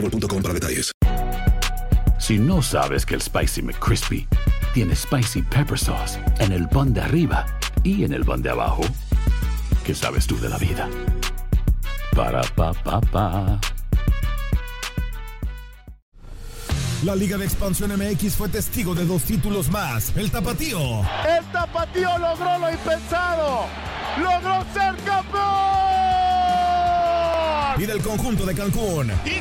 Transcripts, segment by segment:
boostmobile.com para detalles. Si no sabes que el Spicy McCrispy tiene Spicy Pepper Sauce en el pan de arriba y en el pan de abajo, ¿qué sabes tú de la vida? Para, pa, pa, pa. La Liga de Expansión MX fue testigo de dos títulos más. El Tapatío. El Tapatío logró lo impensado. Logró ser campeón. Y del conjunto de Cancún. Y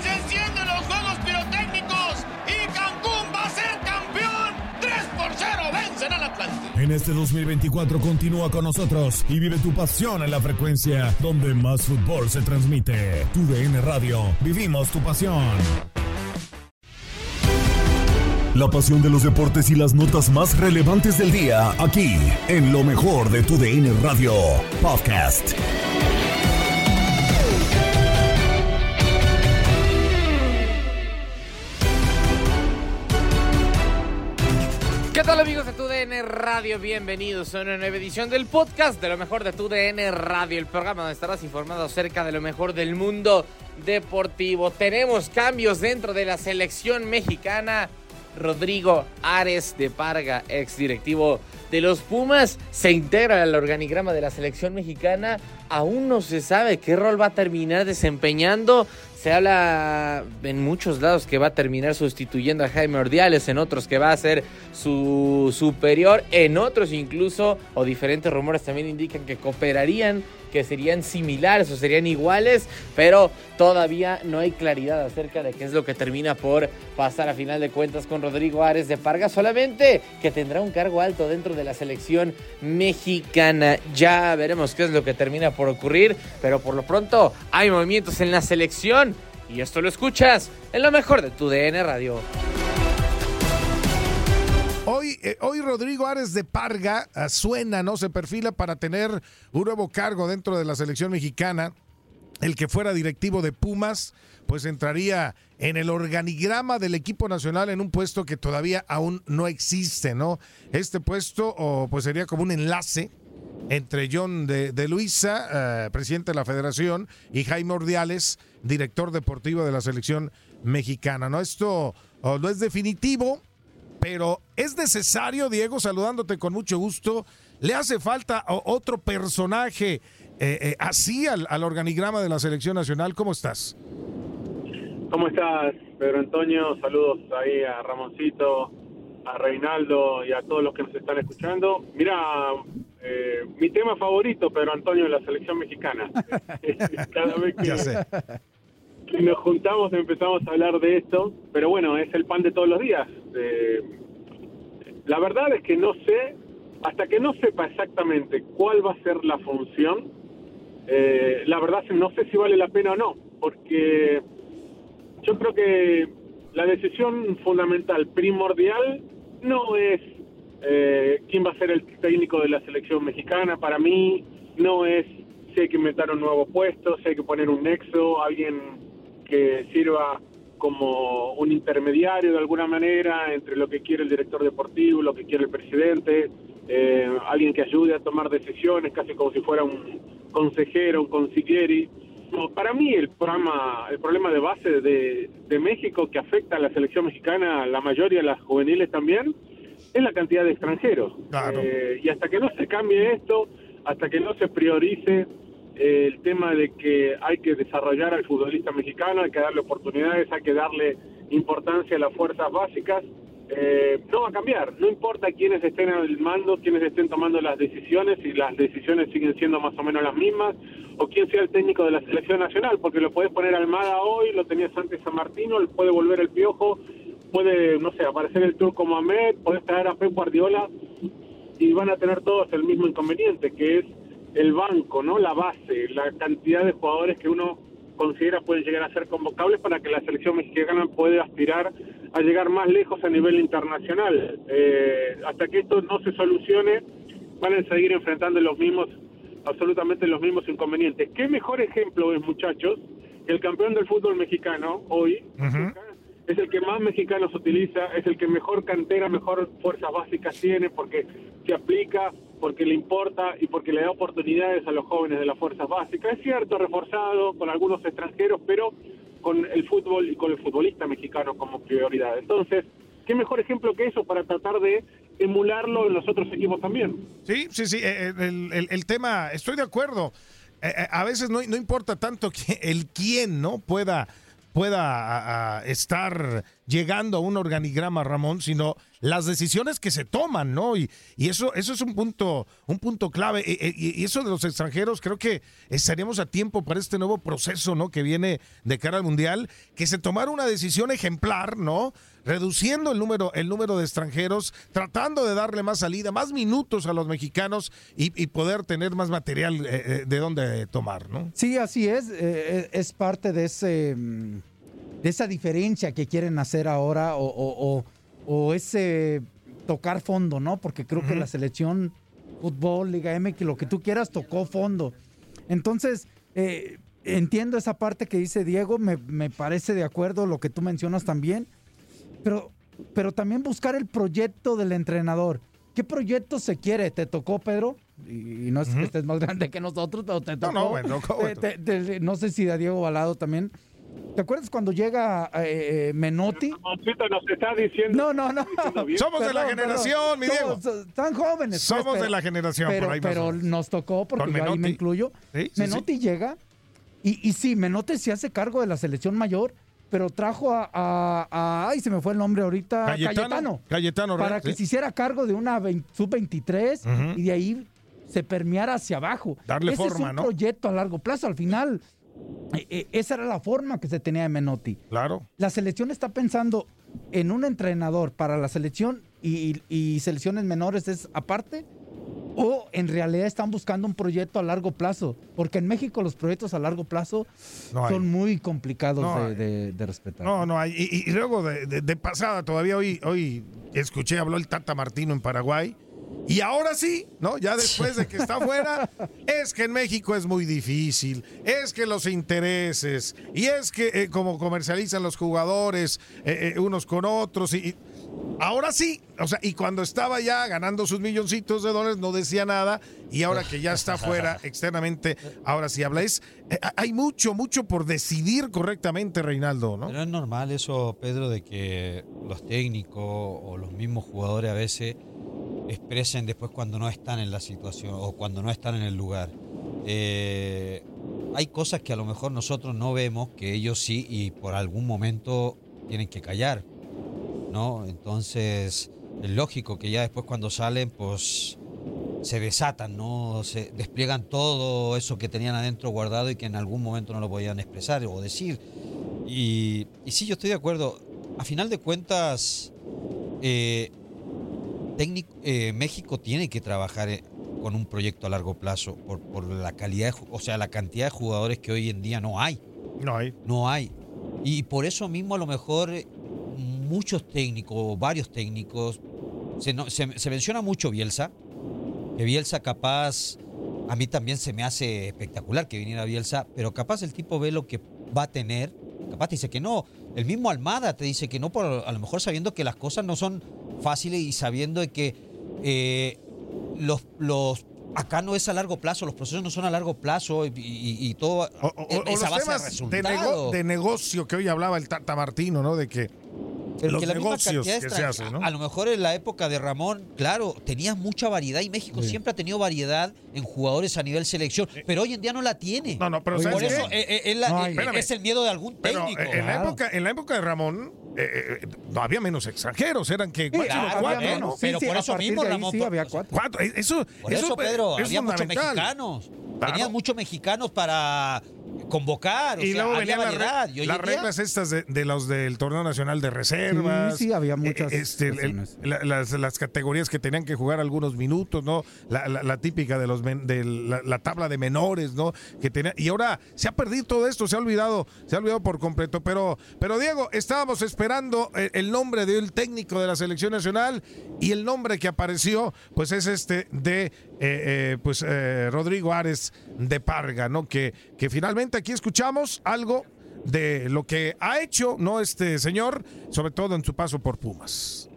En este 2024 continúa con nosotros y vive tu pasión en la frecuencia donde más fútbol se transmite. Tu DN Radio. Vivimos tu pasión. La pasión de los deportes y las notas más relevantes del día, aquí, en lo mejor de tu DN Radio Podcast. Tal amigos de TUDN Radio? Bienvenidos a una nueva edición del podcast de lo mejor de TUDN Radio, el programa donde estarás informado acerca de lo mejor del mundo deportivo. Tenemos cambios dentro de la selección mexicana. Rodrigo Ares de Parga, ex directivo de los Pumas, se integra al organigrama de la selección mexicana. Aún no se sabe qué rol va a terminar desempeñando. Se habla en muchos lados que va a terminar sustituyendo a Jaime Ordiales, en otros que va a ser su superior, en otros incluso, o diferentes rumores también indican que cooperarían, que serían similares o serían iguales, pero todavía no hay claridad acerca de qué es lo que termina por pasar a final de cuentas con Rodrigo Ares de Parga, solamente que tendrá un cargo alto dentro de la selección mexicana. Ya veremos qué es lo que termina por ocurrir, pero por lo pronto hay movimientos en la selección y esto lo escuchas en lo mejor de tu DN Radio. Hoy, eh, hoy Rodrigo Ares de Parga uh, suena, ¿no? Se perfila para tener un nuevo cargo dentro de la selección mexicana. El que fuera directivo de Pumas, pues entraría en el organigrama del equipo nacional en un puesto que todavía aún no existe, ¿no? Este puesto, pues sería como un enlace entre John de, Luisa, uh, presidente de la federación, y Jaime Ordiales, director deportivo de la selección mexicana, ¿no? Esto oh, no es definitivo, pero es necesario, Diego, saludándote con mucho gusto, le hace falta otro personaje eh, eh, así al, organigrama de la selección nacional. ¿Cómo estás? ¿Cómo estás, Pedro Antonio? Saludos ahí a Ramoncito, a Reinaldo y a todos los que nos están escuchando. Mira, eh, mi tema favorito, Pedro Antonio, es la selección mexicana. Cada vez que, Ya sé. que nos juntamos empezamos a hablar de esto, pero bueno, es el pan de todos los días. Eh, la verdad es que no sé, hasta que no sepa exactamente cuál va a ser la función, eh, la verdad es que no sé si vale la pena o no, porque yo creo que la decisión fundamental, primordial, no es eh, quién va a ser el técnico de la selección mexicana. Para mí, no es si hay que inventar un nuevo puesto, si hay que poner un nexo, alguien que sirva como un intermediario de alguna manera entre lo que quiere el director deportivo, lo que quiere el presidente, eh, alguien que ayude a tomar decisiones, casi como si fuera un consejero, un consiglieri. Para mí el problema, el problema de base de, de México que afecta a la selección mexicana, la mayoría de las juveniles también, es la cantidad de extranjeros. Claro. Eh, y hasta que no se cambie esto, hasta que no se priorice eh, el tema de que hay que desarrollar al futbolista mexicano, hay que darle oportunidades, hay que darle importancia a las fuerzas básicas, eh, no va a cambiar. No importa quiénes estén al mando, quiénes estén tomando las decisiones, y las decisiones siguen siendo más o menos las mismas, o quién sea el técnico de la selección nacional, porque lo puedes poner Almada hoy, lo tenías antes San Martino, puede volver el Piojo, puede, no sé, aparecer el Turco Mohamed, puedes traer a Pep Guardiola, y van a tener todos el mismo inconveniente, que es el banco, ¿no? La base, la cantidad de jugadores que uno considera pueden llegar a ser convocables para que la selección mexicana pueda aspirar a llegar más lejos a nivel internacional. Eh, hasta que esto no se solucione, van a seguir enfrentando los mismos, absolutamente los mismos inconvenientes. ¿Qué mejor ejemplo es, muchachos, que el campeón del fútbol mexicano hoy es el que más mexicanos utiliza, es el que mejor cantera, mejor fuerzas básicas tiene, porque se aplica, porque le importa y porque le da oportunidades a los jóvenes de las fuerzas básicas. Es cierto, reforzado con algunos extranjeros, pero con el fútbol y con el futbolista mexicano como prioridad. Entonces, ¿qué mejor ejemplo que eso para tratar de emularlo en los otros equipos también? Sí, sí, sí, eh, el, el, tema, estoy de acuerdo. Eh, eh, a veces no, no importa tanto que el quién, ¿no? Pueda pueda estar llegando a un organigrama, Ramón, sino las decisiones que se toman, ¿no? Y, eso, eso es un punto, un punto clave. E, e, y, eso de los extranjeros, creo que estaríamos a tiempo para este nuevo proceso, ¿no? Que viene de cara al Mundial, que se tomara una decisión ejemplar, ¿no? reduciendo el número, el número de extranjeros, tratando de darle más salida, más minutos a los mexicanos y, poder tener más material eh, eh, de dónde tomar, ¿no? Sí, así es. Eh, es parte de ese mm, de esa diferencia que quieren hacer ahora o, ese tocar fondo, ¿no? Porque creo que la selección fútbol, Liga M, que lo que tú quieras tocó fondo. Entonces, entiendo esa parte que dice Diego, me, me parece de acuerdo lo que tú mencionas también pero, pero también buscar el proyecto del entrenador. ¿Qué proyecto se quiere? ¿Te tocó, Pedro? Y, no es que estés más grande que nosotros, pero te tocó. No, no, bueno, no sé si a Diego Balado también. ¿Te acuerdas cuando llega eh, Menotti? nos está diciendo. No, no, no. Somos de la generación, mi Diego. Tan jóvenes. Pues, Somos de la generación. Pero, pero nos tocó, porque yo ahí me incluyo. Menotti llega y, y sí, Menotti se hace cargo de la selección mayor pero trajo a, ay, se me fue el nombre ahorita, Cayetano. Cayetano, para que se hiciera cargo de una sub-23 y de ahí se permeara hacia abajo. Darle Ese forma, es un ¿no? proyecto a largo plazo. Al final, esa era la forma que se tenía de Menotti. Claro. La selección está pensando en un entrenador para la selección y, y selecciones menores es aparte o en realidad están buscando un proyecto a largo plazo, porque en México los proyectos a largo plazo son muy complicados de, respetar. No, no hay. Y, luego de, pasada, todavía hoy, hoy escuché, habló el Tata Martino en Paraguay. Y ahora sí, ¿no? Ya después de que está fuera, es que en México es muy difícil, es que los intereses, y es que eh, como comercializan los jugadores eh, eh, unos con otros, y, Ahora sí, o sea, y cuando estaba ya ganando sus milloncitos de dólares no decía nada y ahora que ya está fuera externamente, ahora sí habla. Es, eh, hay mucho, mucho por decidir correctamente, Reinaldo, ¿no? Pero es normal eso, Pedro, de que los técnicos o los mismos jugadores a veces expresen después cuando no están en la situación o cuando no están en el lugar. Eh, hay cosas que a lo mejor nosotros no vemos, que ellos sí y por algún momento tienen que callar ¿no? Entonces, es lógico que ya después cuando salen, pues se desatan, ¿no? Se despliegan todo eso que tenían adentro guardado y que en algún momento no lo podían expresar o decir. Y, y sí, yo estoy de acuerdo. A final de cuentas, eh, eh, México tiene que trabajar eh, con un proyecto a largo plazo por, por la calidad, o sea, la cantidad de jugadores que hoy en día no hay. No hay. No hay. Y por eso mismo a lo mejor muchos técnicos, varios técnicos. Se, menciona mucho Bielsa, que Bielsa capaz, a mí también se me hace espectacular que viniera Bielsa, pero capaz el tipo ve lo que va a tener, capaz dice que no. El mismo Almada te dice que no, por, a lo mejor sabiendo que las cosas no son fáciles y sabiendo que eh, los, los acá no es a largo plazo, los procesos no son a largo plazo y, todo o, esa base de, de, negocio que hoy hablaba el Tata Martino, ¿no? De que Pero los que la misma negocios que de se extran- hacen, ¿no? A lo mejor en la época de Ramón, claro, tenías mucha variedad y México Sí. siempre ha tenido variedad en jugadores a nivel selección, pero hoy en día no la tiene. No, no, pero Por eh, eh, es, la- No eh, hay. Espérame. es el miedo de algún Pero técnico. eh, en, la época, en la época de Ramón, eh, eh, no había menos extranjeros, eran que Sí, claro, cuatro, había ¿no? menos. Pero Sí, sí, por a eso mismo, Ramón, sí había cuatro. Cuatro, eh, eso, Por eso, Pedro, es había muchos mexicanos. Claro. Tenían muchos mexicanos para convocar. O y sea, luego había venían las, re- variedad. Las reglas estas de, de los del torneo nacional de reservas. Sí, sí, había muchas Eh, este, el- el- la- las, las categorías que tenían que jugar algunos minutos, ¿no? La, la- la típica de los men- de la, la tabla de menores, ¿no? Que tenía, y ahora se ha perdido todo esto, se ha olvidado, se ha olvidado por completo. Pero, pero Diego, estábamos esperando eh, el nombre del técnico de la selección nacional y el nombre que apareció, pues es este de eh, eh, pues eh, Rodrigo Ares de Parga, ¿no? Que, que finalmente aquí escuchamos algo de lo que ha hecho, ¿no? Este señor, sobre todo en su paso por Pumas.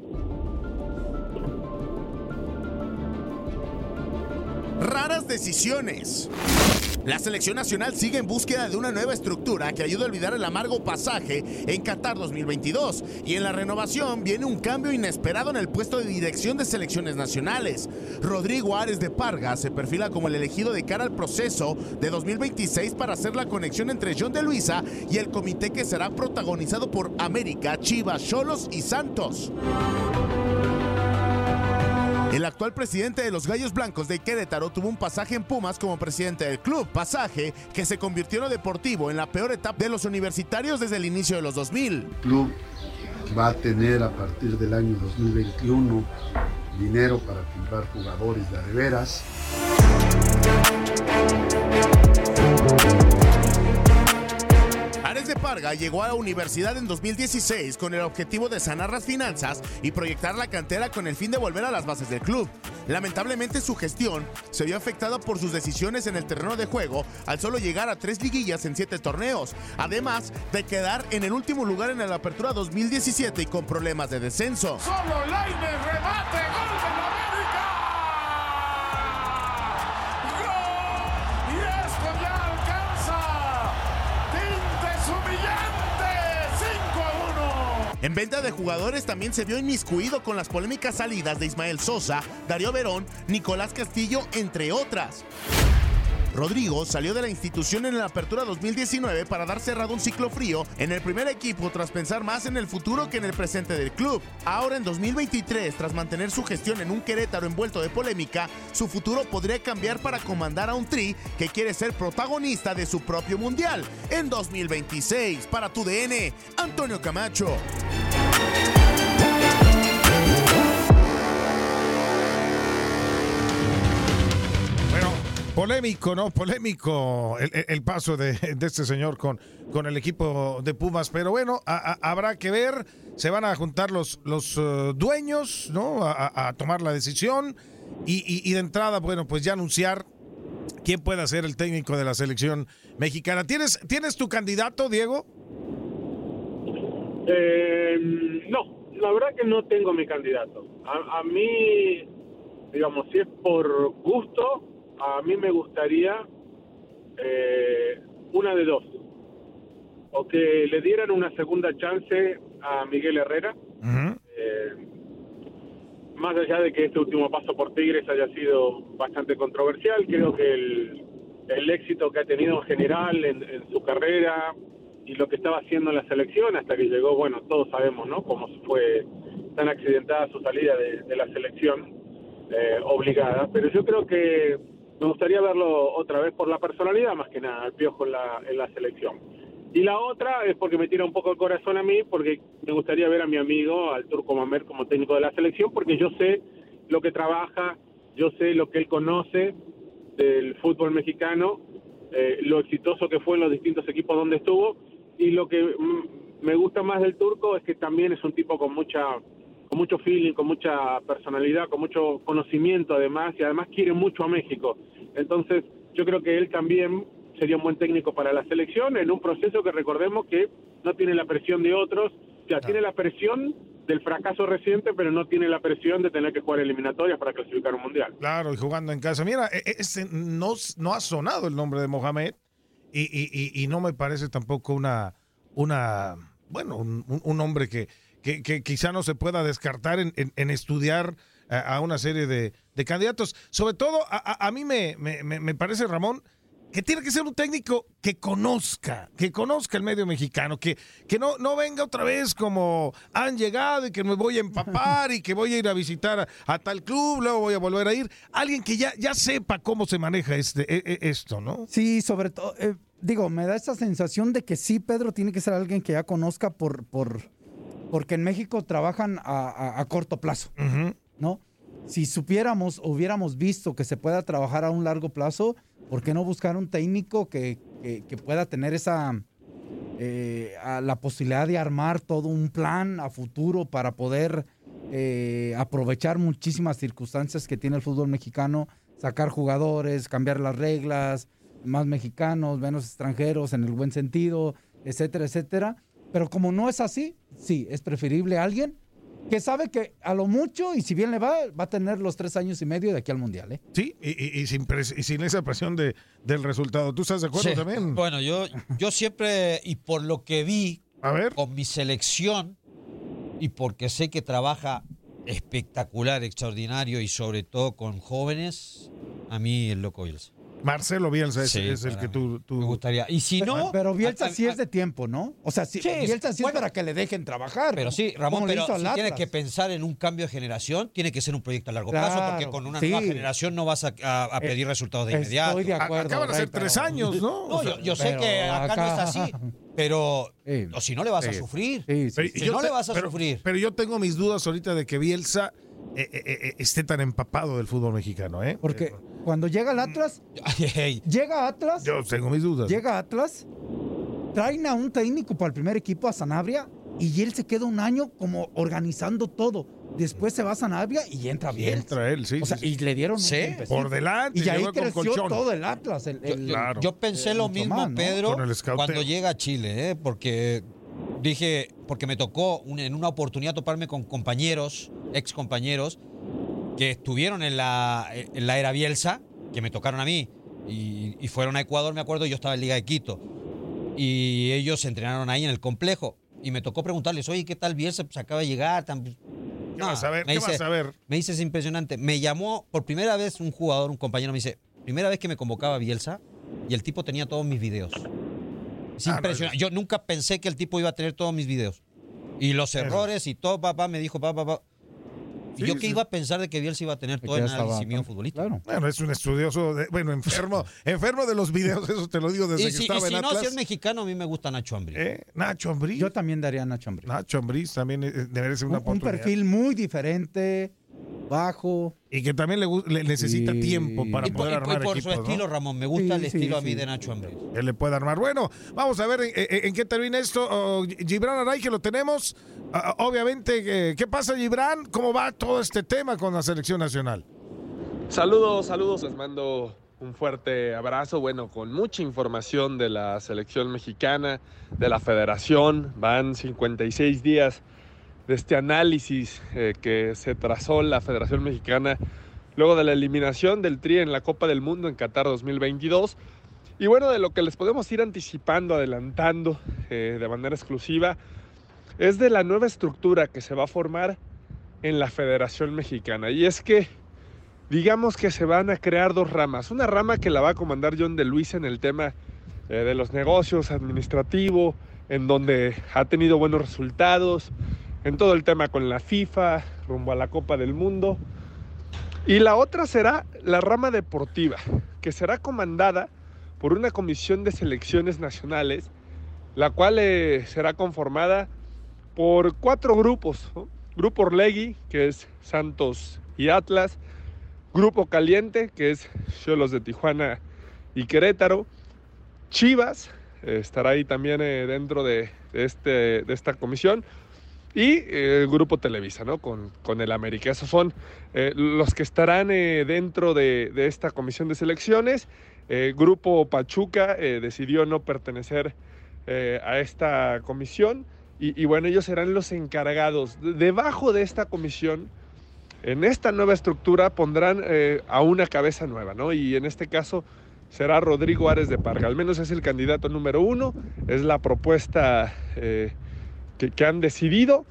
Raras decisiones. La selección nacional sigue en búsqueda de una nueva estructura que ayude a olvidar el amargo pasaje en Qatar 2022. Y en la renovación viene un cambio inesperado en el puesto de dirección de selecciones nacionales. Rodrigo Ares de Parga se perfila como el elegido de cara al proceso de 2026 para hacer la conexión entre John de Luisa y el comité que será protagonizado por América, Chivas, Cholos y Santos. El actual presidente de los Gallos Blancos de Querétaro tuvo un pasaje en Pumas como presidente del club, pasaje que se convirtió en lo deportivo en la peor etapa de los universitarios desde el inicio de los 2000. El club va a tener a partir del año 2021 dinero para comprar jugadores de veras. Llegó a la universidad en 2016 con el objetivo de sanar las finanzas y proyectar la cantera con el fin de volver a las bases del club. Lamentablemente su gestión se vio afectada por sus decisiones en el terreno de juego al solo llegar a tres liguillas en siete torneos, además de quedar en el último lugar en la apertura 2017 y con problemas de descenso. Solo En venta de jugadores también se vio inmiscuido con las polémicas salidas de Ismael Sosa, Darío Verón, Nicolás Castillo, entre otras. Rodrigo salió de la institución en la apertura 2019 para dar cerrado un ciclo frío en el primer equipo tras pensar más en el futuro que en el presente del club. Ahora en 2023, tras mantener su gestión en un Querétaro envuelto de polémica, su futuro podría cambiar para comandar a un Tri que quiere ser protagonista de su propio mundial en 2026. Para tu DN, Antonio Camacho. Polémico, ¿no? Polémico el, paso de, este señor con, con el equipo de Pumas. Pero bueno, habrá que ver. Se van a juntar los, los eh, dueños, ¿no? A, tomar la decisión. Y, de entrada, bueno, pues ya anunciar quién puede ser el técnico de la selección mexicana. ¿Tienes, ¿tienes tu candidato, Diego? Eh, no, la verdad que no tengo mi candidato. A, a mí, digamos, si es por gusto, a mí me gustaría eh, una de dos. O que le dieran una segunda chance a Miguel Herrera. Eh, más allá de que este último paso por Tigres haya sido bastante controversial, creo que el, el éxito que ha tenido en general en, en su carrera y lo que estaba haciendo en la selección hasta que llegó, bueno, todos sabemos, ¿no? Cómo fue tan accidentada su salida de, la selección eh, obligada. Pero yo creo que me gustaría verlo otra vez por la personalidad, más que nada, el piojo en la, en la selección. Y la otra es porque me tira un poco el corazón a mí, porque me gustaría ver a mi amigo, al Turco Mamer, como técnico de la selección, porque yo sé lo que trabaja, yo sé lo que él conoce del fútbol mexicano, eh, lo exitoso que fue en los distintos equipos donde estuvo, y lo que mm, me gusta más del Turco es que también es un tipo con mucha con mucho feeling, con mucha personalidad, con mucho conocimiento además, y además quiere mucho a México. Entonces, yo creo que él también sería un buen técnico para la selección en un proceso que recordemos que no tiene la presión de otros, o sea, tiene la presión del fracaso reciente, pero no tiene la presión de tener que jugar eliminatorias para clasificar un mundial. Claro, y jugando en casa. Mira, e- e- ese no, no ha sonado el nombre de Mohamed y, y- y- no me parece tampoco una, una bueno, un, un- hombre que, que, que quizá no se pueda descartar en, en- estudiar a, a una serie de, de candidatos. Sobre todo, a, a- mí me- me- me parece, Ramón, que tiene que ser un técnico que conozca, que conozca el medio mexicano, que, que no, no venga otra vez como han llegado y que me voy a empapar y que voy a ir a visitar a, a tal club, luego voy a volver a ir. Alguien que ya, ya sepa cómo se maneja este, e- e- esto, ¿no? Sí, sobre todo, eh, digo, me da esa sensación de que sí, Pedro tiene que ser alguien que ya conozca por, por porque en México trabajan a, a- a corto plazo, ¿no? Si supiéramos, hubiéramos visto que se pueda trabajar a un largo plazo, ¿por qué no buscar un técnico que, que- que pueda tener esa eh, a la posibilidad de armar todo un plan a futuro para poder eh, aprovechar muchísimas circunstancias que tiene el fútbol mexicano, sacar jugadores, cambiar las reglas, más mexicanos, menos extranjeros en el buen sentido, etcétera, etcétera. Pero como no es así, sí, es preferible alguien que sabe que a lo mucho, y si bien le va, va a tener los tres años y medio de aquí al Mundial. ¿eh? Sí, y, y- y sin, pres- y sin esa presión de, del resultado. ¿Tú estás de acuerdo Sí. también? Bueno, yo, yo siempre, y por lo que vi con mi selección, y porque sé que trabaja espectacular, extraordinario, y sobre todo con jóvenes, a mí el loco Bielsa. Marcelo Bielsa es, Sí, es el que tú, tú... Me gustaría. Y si Pero- no... Pero Bielsa a- a- sí es de tiempo, ¿no? O sea, Sí, Bielsa sí bueno. es para que le dejen trabajar. Pero sí, Ramón, pero si tiene que pensar en un cambio de generación, tiene que ser un proyecto a largo plazo, porque con una sí. nueva generación no vas a, a- a pedir resultados de estoy inmediato. de acuerdo, Acaban de ser tres años, ¿no? No, O sea, yo, yo sé que acá, no es así, pero o si no le vas a sufrir. Sí, sí, Pero Si yo no te- le vas a pero- sufrir. Pero yo tengo mis dudas ahorita de que Bielsa eh, eh, eh, esté tan empapado del fútbol mexicano, ¿eh? Porque cuando llega el Atlas, Ay, ay, llega Atlas, Yo tengo mis dudas. llega Atlas, traen a un técnico para el primer equipo a Sanabria y él se queda un año como organizando todo. Después se va a Sanabria y entra Y bien. entra él, sí. O sea, sí, y le dieron Sí. Por delante, Y ahí con creció colchón. todo el Atlas. el- Yo, el- yo- Claro. yo pensé Eh, lo mismo, más, ¿no? Pedro, cuando llega a Chile, ¿eh? porque dije, porque me tocó un- en una oportunidad toparme con compañeros, ex compañeros, que estuvieron en la, en la era Bielsa, que me tocaron a mí, y, y fueron a Ecuador, me acuerdo, yo estaba en Liga de Quito, y ellos se entrenaron ahí en el complejo, y me tocó preguntarles, oye, ¿qué tal Bielsa? Pues acaba de llegar, tan... ¿Qué No, vas a ver? me ¿Qué dice- vas a ver? me dice, es impresionante. Me llamó por primera vez un jugador, un compañero, me dice, primera vez que me convocaba Bielsa y el tipo tenía todos mis videos. Es Ah, no, impresionante. Yo nunca pensé que el tipo iba a tener todos mis videos. Y los errores y todo, papá, me dijo, papá, papá. ¿Y Sí, yo qué sí. iba a pensar de que Bielsa iba a tener todo el análisis mío futbolístico? Claro. Bueno, es un estudioso, de- bueno, enfermo, enfermo de los videos, eso te lo digo desde Y que si, y estaba si en no, Atlas. si es mexicano, a mí me gusta Nacho Ambrí. ¿Eh? Nacho Ambriz. Yo también daría a Nacho Ambriz. Nacho Ambriz también eh, merece una Un, un perfil muy diferente, bajo. Y que también le, le necesita Sí. tiempo para y por, poder y- y armar por equipos, su ¿no? estilo, Ramón, me gusta Sí, el sí, estilo a mí sí. de Nacho Ambrí. Él le puede armar. Bueno, vamos a ver en, en- en qué termina esto. Oh, Gibran Aray, que lo tenemos. Ah, obviamente, eh, ¿qué pasa, Gibran? ¿Cómo va todo este tema con la selección nacional? Saludos, saludos, les mando un fuerte abrazo, bueno, con mucha información de la selección mexicana, de la federación, van 56 días de este análisis eh, que se trazó la Federación Mexicana luego de la eliminación del Tri en la Copa del Mundo en Qatar 2022. Y bueno, de lo que les podemos ir anticipando, adelantando eh, de manera exclusiva, es de la nueva estructura que se va a formar en la Federación Mexicana. Y es que digamos que se van a crear dos ramas. Una rama que la va a comandar John de Luis en el tema eh, de los negocios, administrativo, en donde ha tenido buenos resultados, en todo el tema con la FIFA, rumbo a la Copa del Mundo. Y la otra será la rama deportiva, que será comandada por una comisión de selecciones nacionales, la cual eh, será conformada por cuatro grupos. Grupo Orlegui, que es Santos y Atlas, Grupo Caliente, que es Cholos de Tijuana y Querétaro. Chivas eh, estará ahí también eh, dentro de, de este, de esta comisión. Y eh, el Grupo Televisa, ¿no? Con, con el América. Esos son eh, los que estarán eh, dentro de, de esta comisión de selecciones. Eh, Grupo Pachuca decidió no pertenecer a esta comisión. Y, y bueno, ellos serán los encargados. De- Debajo de esta comisión en esta nueva estructura pondrán a una cabeza nueva, ¿no? Y en este caso será Rodrigo Ares de Parga. Al menos es el candidato número uno, es la propuesta que, han decidido.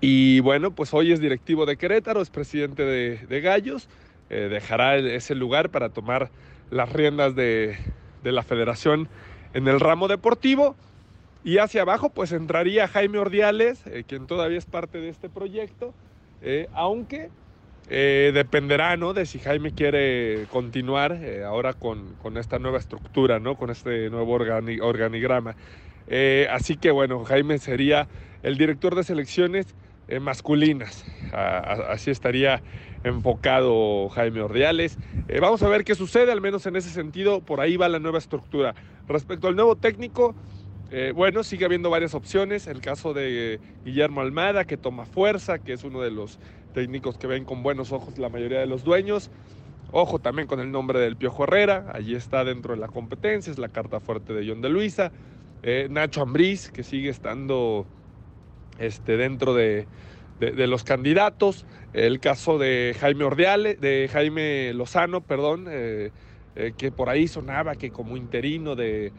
Y bueno, pues hoy es directivo de Querétaro, es presidente de, Gallos, eh, dejará ese lugar para tomar las riendas de, la federación en el ramo deportivo. Y hacia abajo pues entraría Jaime Ordiales, eh, quien todavía es parte de este proyecto, eh, aunque dependerá ¿no? de si Jaime quiere continuar ahora con, esta nueva estructura, ¿no? con este nuevo organigrama. Así que bueno, Jaime sería el director de selecciones eh, masculinas. así estaría enfocado Jaime Ordiales. Eh, vamos a ver qué sucede, al menos en ese sentido, por ahí va la nueva estructura. Respecto al nuevo técnico, eh, bueno, sigue habiendo varias opciones. El caso de Guillermo Almada, que toma fuerza, que es uno de los técnicos que ven con buenos ojos la mayoría de los dueños. Ojo también con el nombre del Piojo Herrera, allí está dentro de la competencia, es la carta fuerte de John de Luisa. Nacho Ambriz, que sigue estando este, dentro de, los candidatos. El caso de Jaime Ordiale, de Jaime Lozano, perdón, eh, eh, que por ahí sonaba que como interino de,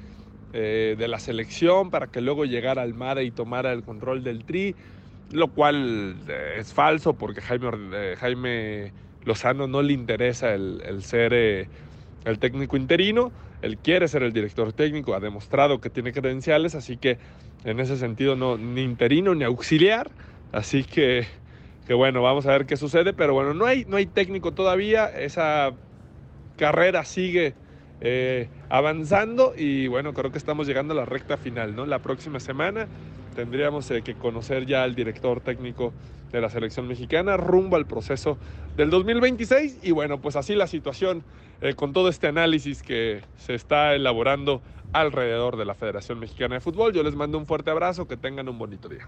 eh, de la selección para que luego llegara Almada y tomara el control del tri, lo cual es falso porque Jaime, Jaime Lozano no le interesa el, el ser el técnico interino, él quiere ser el director técnico, ha demostrado que tiene credenciales, así que en ese sentido no ni interino ni auxiliar, así que, que bueno, vamos a ver qué sucede, pero bueno, no hay, no hay técnico todavía, esa carrera sigue eh, avanzando y bueno, creo que estamos llegando a la recta final, ¿no? La próxima semana tendríamos eh, que conocer ya al director técnico de la selección mexicana rumbo al proceso del 2026 y bueno, pues así la situación eh, con todo este análisis que se está elaborando alrededor de la Federación Mexicana de Fútbol. Yo les mando un fuerte abrazo, que tengan un bonito día.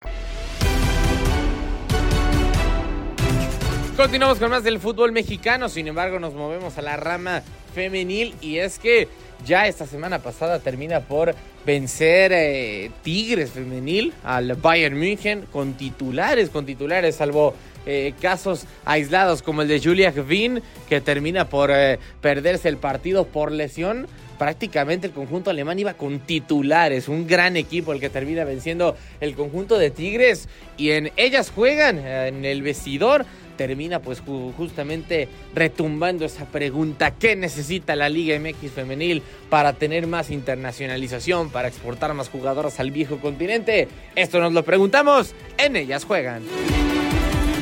Continuamos con más del fútbol mexicano, sin embargo nos movemos a la rama femenil y es que ya esta semana pasada termina por vencer eh, Tigres femenil al Bayern München con titulares, con titulares, salvo eh, casos aislados como el de Julia Gvin que termina por eh, perderse el partido por lesión prácticamente el conjunto alemán iba con titulares, un gran equipo el que termina venciendo el conjunto de Tigres y en ellas juegan en el vestidor termina pues justamente retumbando esa pregunta, ¿qué necesita la Liga MX femenil para tener más internacionalización, para exportar más jugadoras al viejo continente? Esto nos lo preguntamos, en ellas juegan.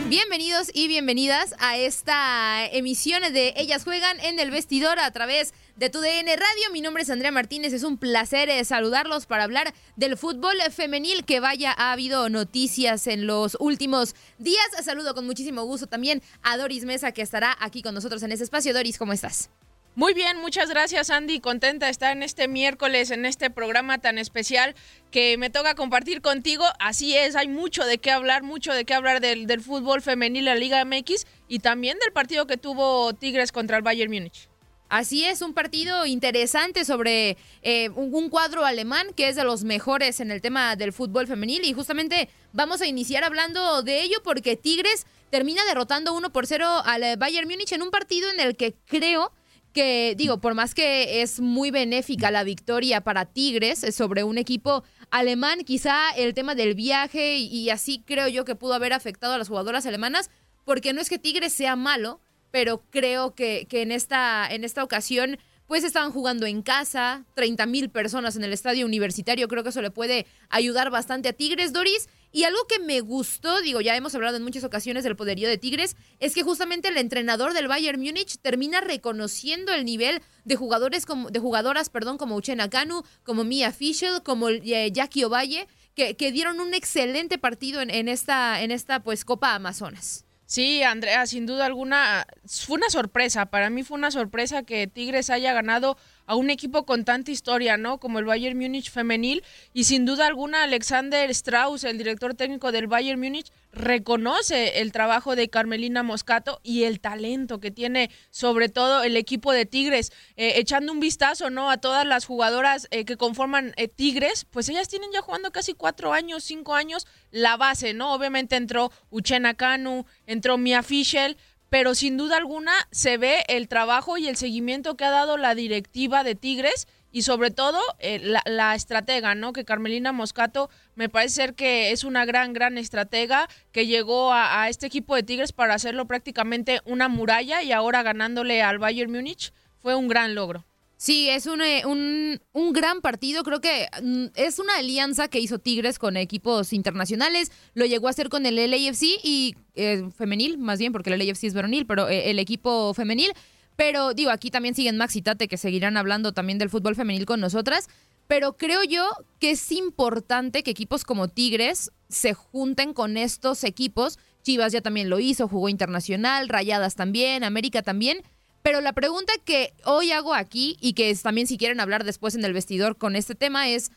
Bienvenidos y bienvenidas a esta emisión de Ellas Juegan en el Vestidor a través de tu DN Radio. Mi nombre es Andrea Martínez. Es un placer eh, saludarlos para hablar del fútbol femenil que vaya ha habido noticias en los últimos días. Saludo con muchísimo gusto también a Doris Mesa que estará aquí con nosotros en este espacio. Doris, ¿cómo estás? Muy bien, muchas gracias Andy. Contenta de estar en este miércoles, en este programa tan especial que me toca compartir contigo. Así es, hay mucho de qué hablar, mucho de qué hablar del, fútbol femenil en la Liga MX y también del partido que tuvo Tigres contra el Bayern Múnich. Así es, un partido interesante sobre eh, un, cuadro alemán que es de los mejores en el tema del fútbol femenil y justamente vamos a iniciar hablando de ello porque Tigres termina derrotando 1 por 0 al Bayern Múnich en un partido en el que creo que digo, por más que es muy benéfica la victoria para Tigres sobre un equipo alemán, quizá el tema del viaje y, así creo yo que pudo haber afectado a las jugadoras alemanas, porque no es que Tigres sea malo, pero creo que, que en, esta, en esta ocasión pues estaban jugando en casa, 30 mil personas en el estadio universitario, creo que eso le puede ayudar bastante a Tigres, Doris. Y algo que me gustó, digo, ya hemos hablado en muchas ocasiones del poderío de Tigres, es que justamente el entrenador del Bayern Múnich termina reconociendo el nivel de jugadores como, de jugadoras, perdón, como Uchena Kanu, como Mia Fischel, como eh, Jackie Ovalle, que, que, dieron un excelente partido en, en, esta, en esta pues Copa Amazonas. Sí, Andrea, sin duda alguna, fue una sorpresa. Para mí fue una sorpresa que Tigres haya ganado a un equipo con tanta historia, ¿no? Como el Bayern Múnich femenil. Y sin duda alguna, Alexander Strauss, el director técnico del Bayern Múnich, reconoce el trabajo de Carmelina Moscato y el talento que tiene, sobre todo el equipo de Tigres. Eh, echando un vistazo, ¿no? A todas las jugadoras eh, que conforman eh, Tigres, pues ellas tienen ya jugando casi cuatro años, cinco años, la base, ¿no? Obviamente entró Uchena Kanu, entró Mia Fischel, pero sin duda alguna se ve el trabajo y el seguimiento que ha dado la directiva de Tigres y sobre todo eh, la, estratega, ¿no? Que Carmelina Moscato me parece ser que es una gran, gran estratega que llegó a, este equipo de Tigres para hacerlo prácticamente una muralla y ahora ganándole al Bayern Múnich fue un gran logro. Sí, es un, eh, un, un, gran partido. Creo que mm, es una alianza que hizo Tigres con equipos internacionales. Lo llegó a hacer con el LAFC y eh, femenil, más bien, porque el LAFC es varonil, pero eh, el equipo femenil. Pero digo, aquí también siguen Max y Tate, que seguirán hablando también del fútbol femenil con nosotras. Pero creo yo que es importante que equipos como Tigres se junten con estos equipos. Chivas ya también lo hizo, jugó internacional, Rayadas también, América también pero la pregunta que hoy hago aquí y que es, también si quieren hablar después en el vestidor con este tema es,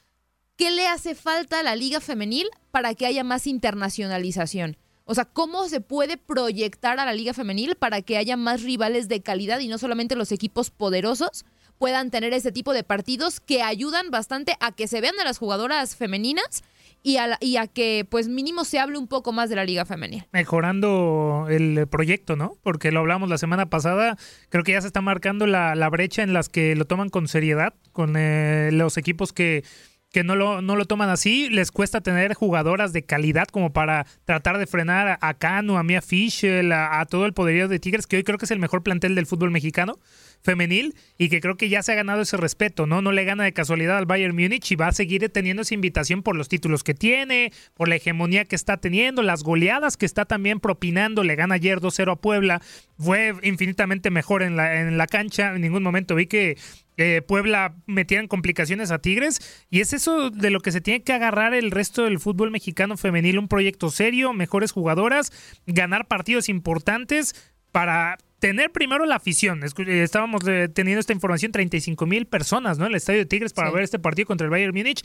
¿qué le hace falta a la liga femenil para que haya más internacionalización? O sea, ¿cómo se puede proyectar a la liga femenil para que haya más rivales de calidad y no solamente los equipos poderosos puedan tener ese tipo de partidos que ayudan bastante a que se vean a las jugadoras femeninas y a, y a que pues mínimo se hable un poco más de la liga femenil. Mejorando el proyecto, ¿no? Porque lo hablamos la semana pasada, creo que ya se está marcando la, la brecha en las que lo toman con seriedad, con eh, los equipos que que no lo, no lo toman así, les cuesta tener jugadoras de calidad como para tratar de frenar a Cano, a Mia Fischel, a, a, todo el poderío de Tigres, que hoy creo que es el mejor plantel del fútbol mexicano femenil y que creo que ya se ha ganado ese respeto, ¿no? No le gana de casualidad al Bayern Múnich y va a seguir teniendo esa invitación por los títulos que tiene, por la hegemonía que está teniendo, las goleadas que está también propinando, le gana ayer 2-0 a Puebla, fue infinitamente mejor en la, en la cancha, en ningún momento vi que eh, Puebla metieran complicaciones a Tigres. Y es eso de lo que se tiene que agarrar el resto del fútbol mexicano femenil, un proyecto serio, mejores jugadoras, ganar partidos importantes para tener primero la afición. Eh, estábamos eh, teniendo esta información, 35 mil personas, ¿no? En el estadio de Tigres para ver este partido contra el Bayern Múnich.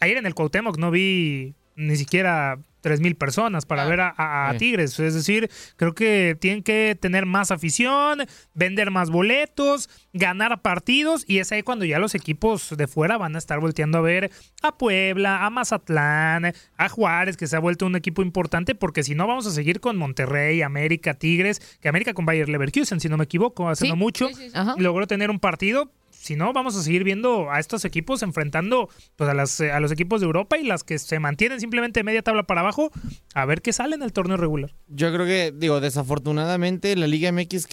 Ayer en el Cuauhtémoc no vi ni siquiera tres mil personas para ver a, Tigres. Es decir, creo que tienen que tener más afición, vender más boletos, ganar partidos y es ahí cuando ya los equipos de fuera van a estar volteando a ver a Puebla, a Mazatlán, a Juárez, que se ha vuelto un equipo importante, porque si no vamos a seguir con Monterrey, América, Tigres, que América con Bayer Leverkusen, si no me equivoco, hace no mucho, logró tener un partido si no, vamos a seguir viendo a estos equipos enfrentando pues, a, las, a los equipos de Europa y las que se mantienen simplemente media tabla para abajo, a ver qué sale en el torneo regular. Yo creo que, digo, desafortunadamente la Liga MX,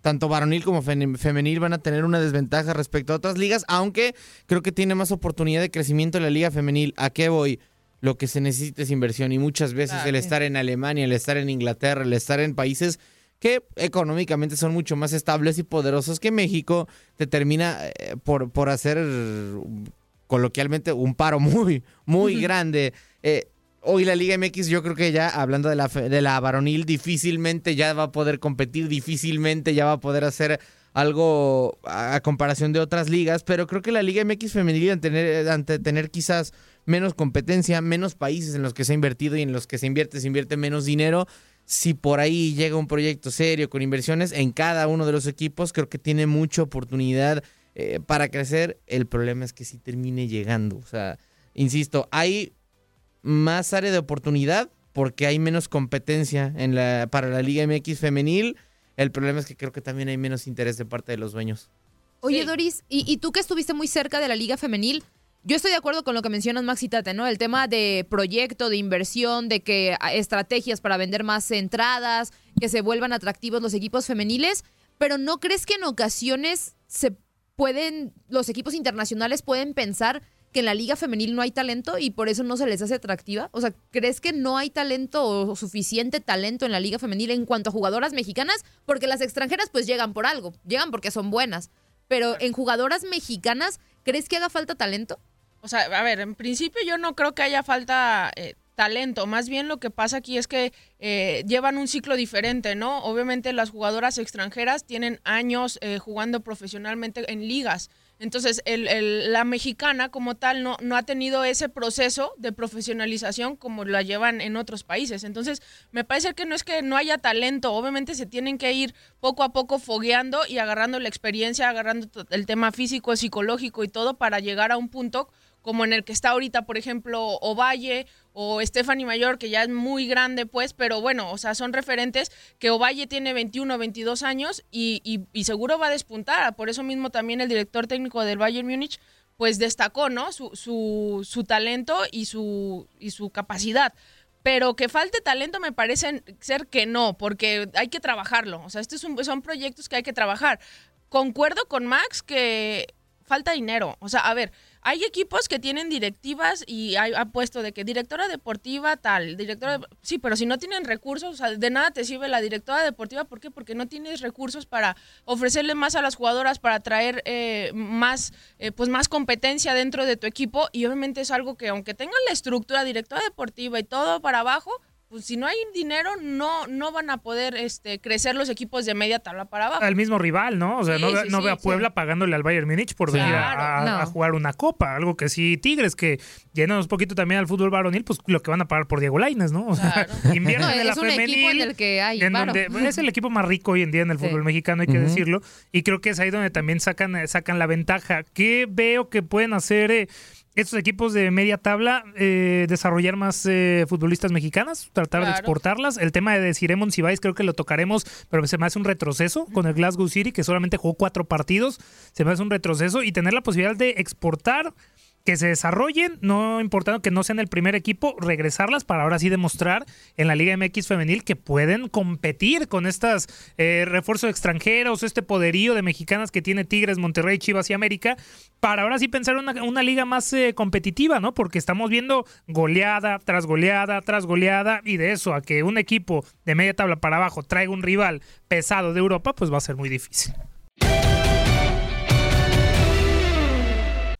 tanto varonil como femenil, van a tener una desventaja respecto a otras ligas, aunque creo que tiene más oportunidad de crecimiento en la Liga Femenil. ¿A qué voy? Lo que se necesita es inversión y muchas veces el estar en Alemania, el estar en Inglaterra, el estar en países que económicamente son mucho más estables y poderosos que México, te termina eh, por, por hacer coloquialmente un paro muy, muy grande. Eh, hoy la Liga MX yo creo que ya, hablando de la, de la varonil, difícilmente ya va a poder competir, difícilmente ya va a poder hacer algo a, comparación de otras ligas, pero creo que la Liga MX femenil ante tener, ante tener quizás menos competencia, menos países en los que se ha invertido y en los que se invierte, se invierte menos dinero, si por ahí llega un proyecto serio con inversiones en cada uno de los equipos, creo que tiene mucha oportunidad eh, para crecer. El problema es que si termine llegando. O sea, insisto, hay más área de oportunidad porque hay menos competencia en la, para la Liga MX femenil. El problema es que creo que también hay menos interés de parte de los dueños. Oye, Doris, y, y tú que estuviste muy cerca de la Liga Femenil, yo estoy de acuerdo con lo que mencionas, Maxi Tate, ¿no? El tema de proyecto, de inversión, de que estrategias para vender más entradas, que se vuelvan atractivos los equipos femeniles, pero ¿no crees que en ocasiones se pueden, los equipos internacionales pueden pensar que en la liga femenil no hay talento y por eso no se les hace atractiva? O sea, ¿crees que no hay talento o suficiente talento en la liga femenil en cuanto a jugadoras mexicanas? Porque las extranjeras pues llegan por algo, llegan porque son buenas. Pero en jugadoras mexicanas, ¿crees que haga falta talento? O sea, a ver, en principio yo no creo que haya falta eh, talento. Más bien lo que pasa aquí es que eh, llevan un ciclo diferente, ¿no? Obviamente las jugadoras extranjeras tienen años eh, jugando profesionalmente en ligas. Entonces, el, el- la mexicana como tal no, no ha tenido ese proceso de profesionalización como la llevan en otros países. Entonces, me parece que no es que no haya talento, obviamente se tienen que ir poco a poco fogueando y agarrando la experiencia, agarrando el tema físico, psicológico y todo para llegar a un punto como en el que está ahorita, por ejemplo, Ovalle o Stephanie Mayor, que ya es muy grande, pues, pero bueno, o sea, son referentes que Ovalle tiene 21, 22 años y, y- y seguro va a despuntar. Por eso mismo también el director técnico del Bayern Múnich, pues destacó, ¿no? Su, su, su talento y su, y su capacidad. Pero que falte talento me parece ser que no, porque hay que trabajarlo. O sea, estos son, son proyectos que hay que trabajar. Concuerdo con Max que falta dinero. O sea, a ver, hay equipos que tienen directivas y hay, ha puesto de que directora deportiva tal, directora... de- sí, pero si no tienen recursos, o sea, de nada te sirve la directora deportiva. ¿Por qué? Porque no tienes recursos para ofrecerle más a las jugadoras, para traer eh, más, eh, pues más competencia dentro de tu equipo. Y obviamente es algo que aunque tengan la estructura directora deportiva y todo para abajo, pues si no hay dinero, no, no van a poder este, crecer los equipos de media tabla para abajo. Al mismo rival, ¿no? O sea, Sí, no, sí, no sí, ve a sí. Puebla pagándole al Bayern Múnich por venir a, Claro, a- no. a jugar una copa. Algo que sí, Tigres, que llenan un poquito también al fútbol varonil, pues lo que van a pagar por Diego Lainez, ¿no? O sea, invierten No, en la es un equipo en femenil, el que hay en varo. donde es el equipo más rico hoy en día en el Sí. fútbol mexicano, hay que decirlo. Y creo que es ahí donde también sacan, eh, sacan la ventaja. ¿Qué veo que pueden hacer eh, estos equipos de media tabla? Eh, desarrollar más eh, futbolistas mexicanas, tratar de exportarlas. El tema de Desiree Monsiváis creo que lo tocaremos, pero se me hace un retroceso con el Glasgow City, que solamente jugó cuatro partidos. Se me hace un retroceso y tener la posibilidad de exportar que se desarrollen, no importando que no sean el primer equipo, regresarlas para ahora sí demostrar en la Liga MX femenil que pueden competir con estas eh, refuerzos extranjeros, este poderío de mexicanas que tiene Tigres, Monterrey, Chivas y América, para ahora sí pensar una, una liga más eh, competitiva, ¿no? Porque estamos viendo goleada tras goleada tras goleada y de eso a que un equipo de media tabla para abajo traiga un rival pesado de Europa, pues va a ser muy difícil.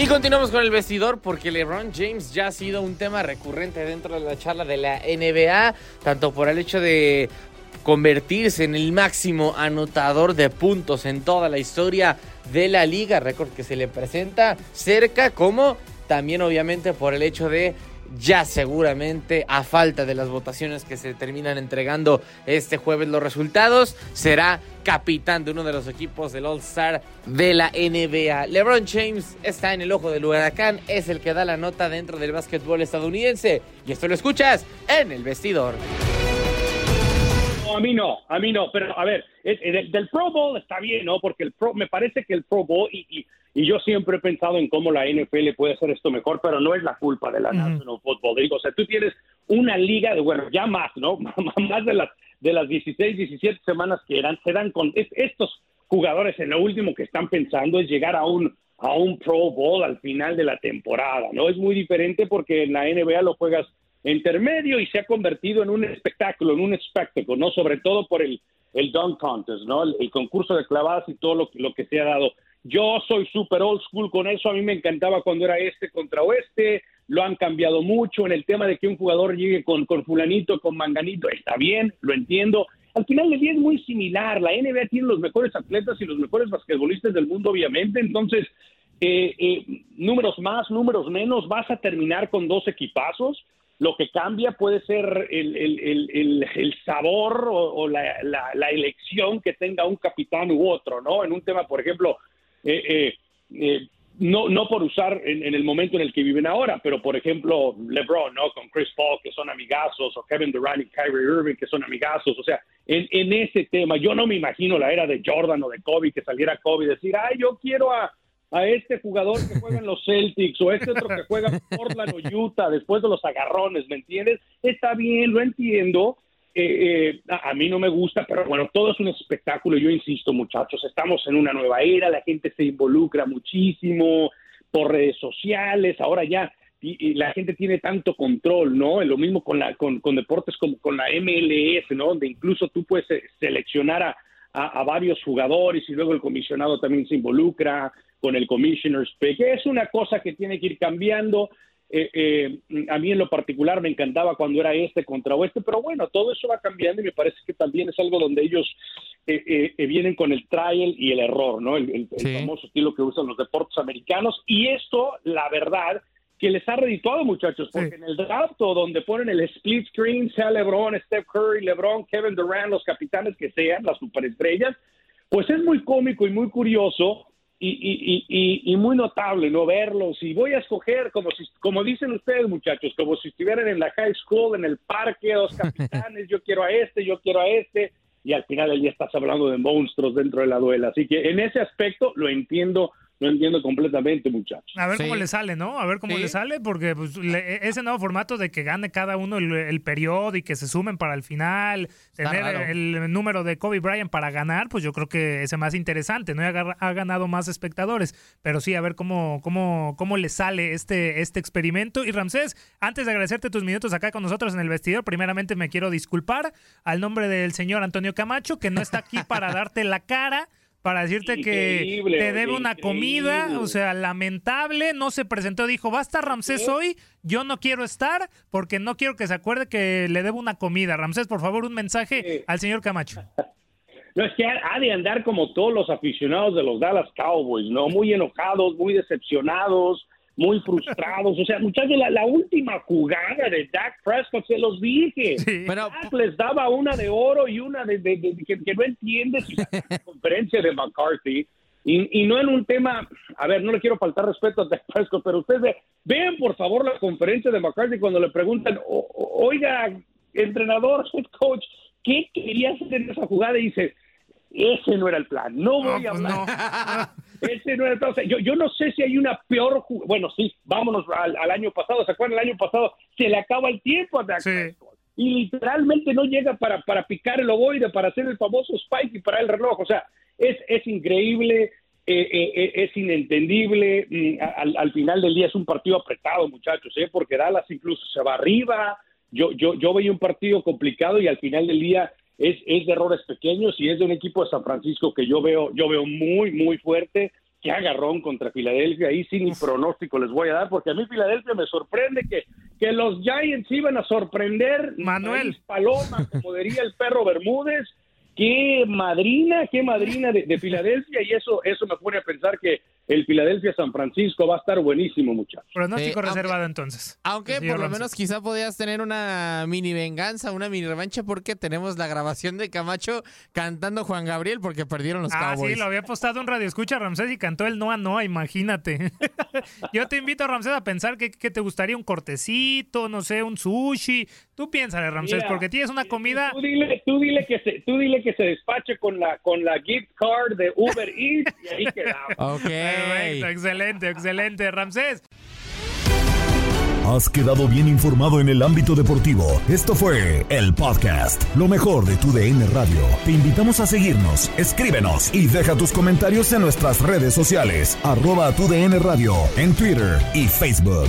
Y continuamos con el vestidor porque LeBron James ya ha sido un tema recurrente dentro de la charla de la NBA, tanto por el hecho de convertirse en el máximo anotador de puntos en toda la historia de la liga, récord que se le presenta cerca, como también obviamente por el hecho de ya seguramente a falta de las votaciones que se terminan entregando este jueves los resultados, será capitán de uno de los equipos del All Star de la NBA. LeBron James está en el ojo del huracán, es el que da la nota dentro del básquetbol estadounidense y esto lo escuchas en el vestidor. A mí no, a mí no, pero a ver, es- eh, del, Pro Bowl está bien, ¿no? Porque el Pro, me parece que el Pro Bowl, y, y yo siempre he pensado en cómo la NFL puede hacer esto mejor, pero no es la culpa de la National Football League. O sea, tú tienes una liga de, bueno, ya más, ¿no? más de las, de las 16, 17 semanas que eran, se dan con es- estos jugadores en lo último que están pensando es llegar a un a un Pro Bowl al final de la temporada, ¿no? Es muy diferente porque en la NBA lo juegas intermedio y se ha convertido en un espectáculo, en un espectáculo, ¿no? Sobre todo por el, el dunk contest, ¿no? El, el concurso de clavadas y todo lo, lo que se ha dado. Yo soy super old school con eso, a mí me encantaba cuando era este contra oeste, lo han cambiado mucho en el tema de que un jugador llegue con, con fulanito, con manganito, está bien, lo entiendo. Al final del día es muy similar, la NBA tiene los mejores atletas y los mejores basquetbolistas del mundo, obviamente, entonces eh, eh, números más, números menos, vas a terminar con dos equipazos. Lo que cambia puede ser el, el- el- sabor o, o la, la- la elección que tenga un capitán u otro, ¿no? En un tema, por ejemplo, eh, eh, eh, no, no por usar en, el momento en el que viven ahora, pero por ejemplo, LeBron, ¿no? Con Chris Paul, que son amigazos, o Kevin Durant y Kyrie Irving, que son amigazos. O sea, en, en ese tema, yo no me imagino la era de Jordan o de Kobe, que saliera Kobe y decir, ay, yo quiero a, a este jugador que juega en los Celtics o este otro que juega en Portland o Utah después de los agarrones, ¿me entiendes? Está bien, lo entiendo. Eh, eh, a, mí no me gusta, pero bueno, todo es un espectáculo. Yo insisto, muchachos, estamos en una nueva era, la gente se involucra muchísimo por redes sociales, ahora ya y, la gente tiene tanto control, ¿no? Lo mismo con, la, con, deportes como con la MLS, ¿no? Donde incluso tú puedes eh, seleccionar a, a, a varios jugadores y luego el comisionado también se involucra con el commissioner's pick. Es una cosa que tiene que ir cambiando. Eh, eh, a mí en lo particular me encantaba cuando era este contra oeste, pero bueno, todo eso va cambiando y me parece que también es algo donde ellos eh, eh, eh, vienen con el trial y el error, ¿no? El, el- el famoso estilo que usan los deportes americanos. Y esto, la verdad, que les ha redituado, muchachos, porque en el draft donde ponen el split screen, sea LeBron, Steph Curry, LeBron, Kevin Durant, los capitanes que sean, las superestrellas, pues es muy cómico y muy curioso y, y, y, y- muy notable no verlos. Y voy a escoger, como, si, como dicen ustedes, muchachos, como si estuvieran en la high school, en el parque, dos capitanes, yo quiero a este, yo quiero a este, y al final día estás hablando de monstruos dentro de la duela. Así que en ese aspecto lo entiendo, lo entiendo completamente, muchachos. A ver cómo le sale, ¿no? A ver cómo le sale, porque pues, le- ese nuevo formato de que gane cada uno el, el periodo y que se sumen para el final, tener raro. el número de Kobe Bryant para ganar, pues yo creo que es más interesante, ¿no? Y ha, ha ganado más espectadores, pero sí, a ver cómo, cómo, cómo le sale este, este experimento. Y Ramsés, antes de agradecerte tus minutos acá con nosotros en el vestidor, primeramente me quiero disculpar al nombre del señor Antonio Camacho, que no está aquí para darte la cara. Para decirte que te debe una comida, o sea, lamentable, no se presentó, dijo, va a estar Ramsés hoy, yo no quiero estar porque no quiero que se acuerde que le debo una comida. Ramsés, por favor, un mensaje al señor Camacho. No, es que ha de andar como todos los aficionados de los Dallas Cowboys, ¿no? Muy enojados, muy decepcionados, muy frustrados. O sea, muchachos, la, la última jugada de Dak Prescott, se los dije. Dak les daba una de oro y una de, de- de- que, que no entiendes. Y la conferencia de McCarthy. Y, y no en un tema, a ver, no le quiero faltar respeto a Dak Prescott, pero ustedes ve- vean por favor la conferencia de McCarthy cuando le preguntan, "O- oiga, entrenador, head coach, ¿qué quería hacer en esa jugada? Y dice, ese no era el plan, no voy a hablar. Ese no plan. O sea, yo, yo no sé si hay una peor Bueno, sí, vámonos al, al año pasado. ¿Se acuerdan? El año pasado se le acaba el tiempo a Dak. Y literalmente no llega para, para picar el ovoide, para hacer el famoso spike y para el reloj. O sea, es, es increíble, eh, eh, eh, es inentendible. Mm, Al, al final del día es un partido apretado, muchachos, ¿eh? porque Dallas incluso se va arriba. Yo, yo, yo veía un partido complicado y al final del día es, es de errores pequeños y es de un equipo de San Francisco que yo veo, yo veo muy, muy fuerte. Que agarrón contra Filadelfia, ahí sin ni pronóstico les voy a dar, porque a mí Filadelfia me sorprende que, que los Giants iban a sorprender. Manuel Paloma, como diría el perro Bermúdez, qué madrina, qué madrina de, de Filadelfia, y eso, eso me pone a pensar que el Filadelfia San Francisco va a estar buenísimo, muchachos. Pronóstico reservado entonces. Aunque por lo menos quizá podías tener una mini venganza, una mini revancha, porque tenemos la grabación de Camacho cantando Juan Gabriel porque perdieron los Ah, Cowboys. sí, lo había postado un radio escucha Ramsés y cantó el Noa Noa, imagínate. Yo te invito, Ramsés, a pensar que, que te gustaría un cortecito, no sé, un sushi. Tú piénsale, Ramsés, Mira, porque tienes una comida... Tú dile, tú dile que se, tú dile que se despache con la, con la gift card de Uber Eats y ahí quedamos. Perfecto, excelente, excelente, Ramsés. Has quedado bien informado en el ámbito deportivo. Esto fue el podcast, lo mejor de tu DN Radio. Te invitamos a seguirnos, escríbenos y deja tus comentarios en nuestras redes sociales, arroba tu DN Radio, en Twitter y Facebook.